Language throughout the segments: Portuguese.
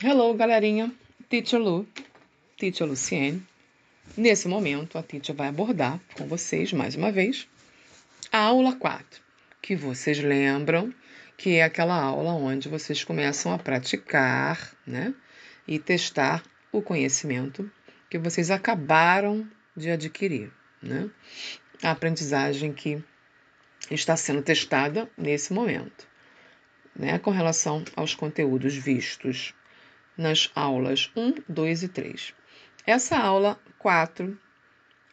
Hello, galerinha. Teacher Lu, Teacher Luciene. Nesse momento, a teacher vai abordar com vocês, mais uma vez, a aula 4, que vocês lembram que é aquela aula onde vocês começam a praticar, né? E testar o conhecimento que vocês acabaram de adquirir, né? A aprendizagem que está sendo testada nesse momento, né? Com relação aos conteúdos vistos nas aulas 1, 2 e 3. Essa aula 4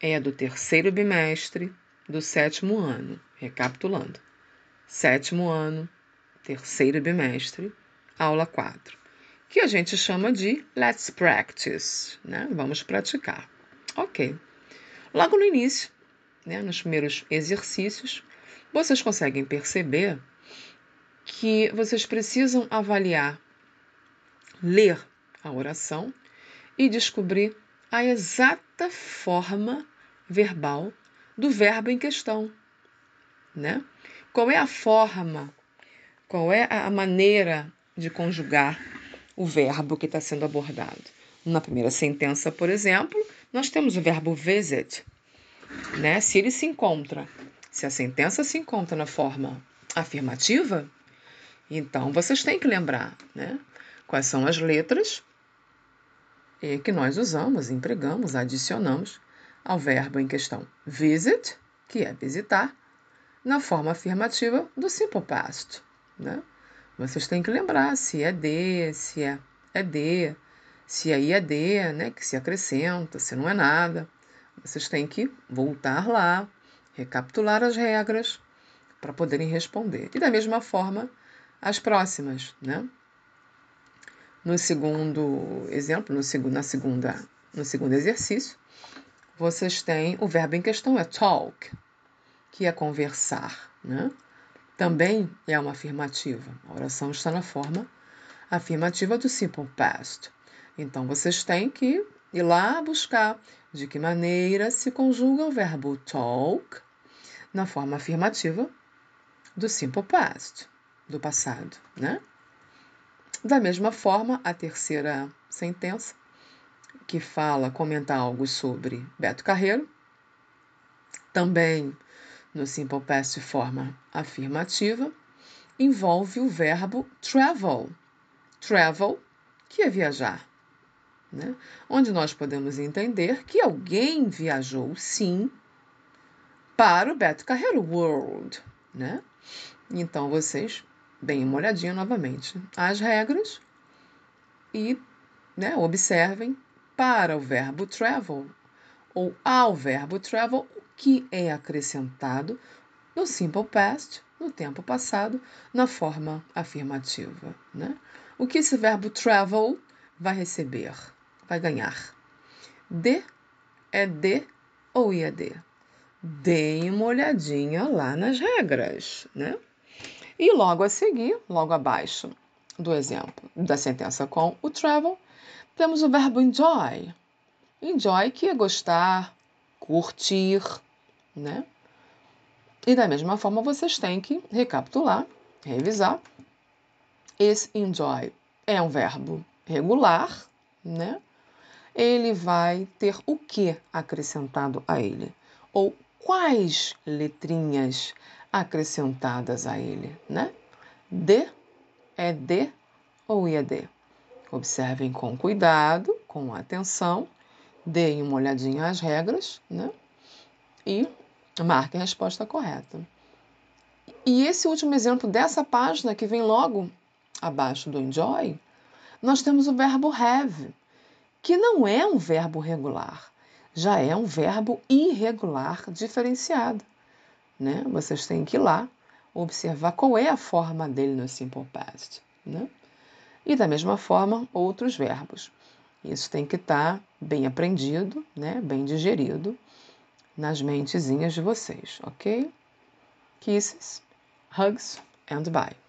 é do terceiro bimestre do sétimo ano. Recapitulando: sétimo ano, terceiro bimestre, aula 4, que a gente chama de Let's Practice, né? Vamos praticar. Ok. Logo no início, né, nos primeiros exercícios, vocês conseguem perceber que vocês precisam avaliar ler a oração e descobrir a exata forma verbal do verbo em questão, né? Qual é a forma, qual é a maneira de conjugar o verbo que está sendo abordado? Na primeira sentença, por exemplo, nós temos o verbo visit, né? Se ele se encontra, se a sentença se encontra na forma afirmativa, então vocês têm que lembrar, né? Quais são as letras que nós usamos, empregamos, adicionamos ao verbo em questão. Visit, que é visitar, na forma afirmativa do simple past. Né? Vocês têm que lembrar se é de, se é, é de, se aí é de, né, que se acrescenta, se não é nada. Vocês têm que voltar lá, recapitular as regras para poderem responder. E da mesma forma, as próximas, né? No segundo exemplo, no segundo, na segunda, no segundo exercício, vocês têm o verbo em questão é talk, que é conversar, né? Também é uma afirmativa. A oração está na forma afirmativa do simple past. Então vocês têm que ir lá buscar de que maneira se conjuga o verbo talk na forma afirmativa do simple past, do passado, né? Da mesma forma, a terceira sentença, que fala, comenta algo sobre Beto Carreiro, também no simple past de forma afirmativa, envolve o verbo travel. Travel, que é viajar. Né? Onde nós podemos entender que alguém viajou, sim, para o Beto Carreiro World. Né? Então, vocês deem uma olhadinha novamente às regras e né, observem para o verbo travel ou ao verbo travel o que é acrescentado no simple past, no tempo passado, na forma afirmativa. Né? O que esse verbo travel vai receber, vai ganhar? De é de ou IAD? Deem uma olhadinha lá nas regras, né? E logo a seguir, logo abaixo do exemplo da sentença com o travel, temos o verbo enjoy. Enjoy que é gostar, curtir, né? E da mesma forma vocês têm que recapitular, revisar. Esse enjoy é um verbo regular, né? Ele vai ter o que acrescentado a ele? Ou quais letrinhas acrescentadas a ele, né? De é de ou IAD. Observem com cuidado, com atenção, deem uma olhadinha às regras, né? E marquem a resposta correta. E esse último exemplo dessa página, que vem logo abaixo do enjoy, nós temos o verbo have, que não é um verbo regular, já é um verbo irregular diferenciado né? Vocês têm que ir lá observar qual é a forma dele no simple past, né? E da mesma forma, outros verbos. Isso tem que estar tá bem aprendido, né? Bem digerido nas mentezinhas de vocês, ok? Kisses, hugs and bye.